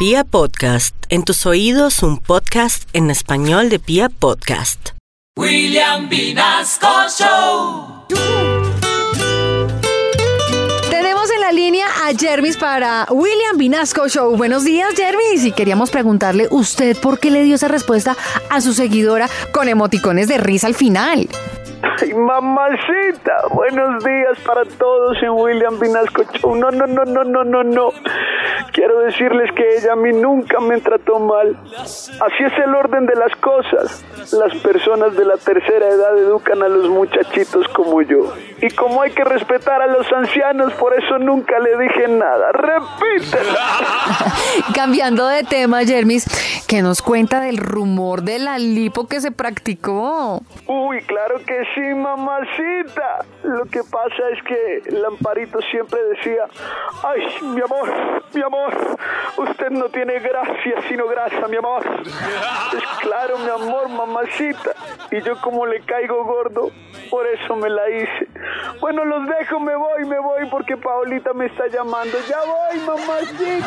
Pia Podcast, en tus oídos un podcast en español de Pia Podcast. William Vinasco Show. Tenemos en la línea a Jermis para William Vinasco Show. Buenos días, Jermis. Y queríamos preguntarle usted por qué le dio esa respuesta a su seguidora con emoticones de risa al final. Ay, mamacita, buenos días para todos en William Vinasco Show. No, no, no, no, no, no, no. Quiero decirles que ella a mí nunca me trató mal. Así es el orden de las cosas. Las personas de la tercera edad educan a los muchachitos como yo. Y como hay que respetar a los ancianos, por eso nunca le dije nada. Repítelo. Cambiando de tema, Jermis, que nos cuenta del rumor de la lipo que se practicó. Uy, claro que sí, mamacita. Lo que pasa es que Lamparito siempre decía, ay, mi amor, mi amor, usted no tiene gracia sino grasa, mi amor. Es claro, mi amor, mamacita. Y yo como le caigo gordo, por eso me la hice. Bueno, los dejo, me voy, me voy porque Paolita me está llamando. Ya voy, mamacita.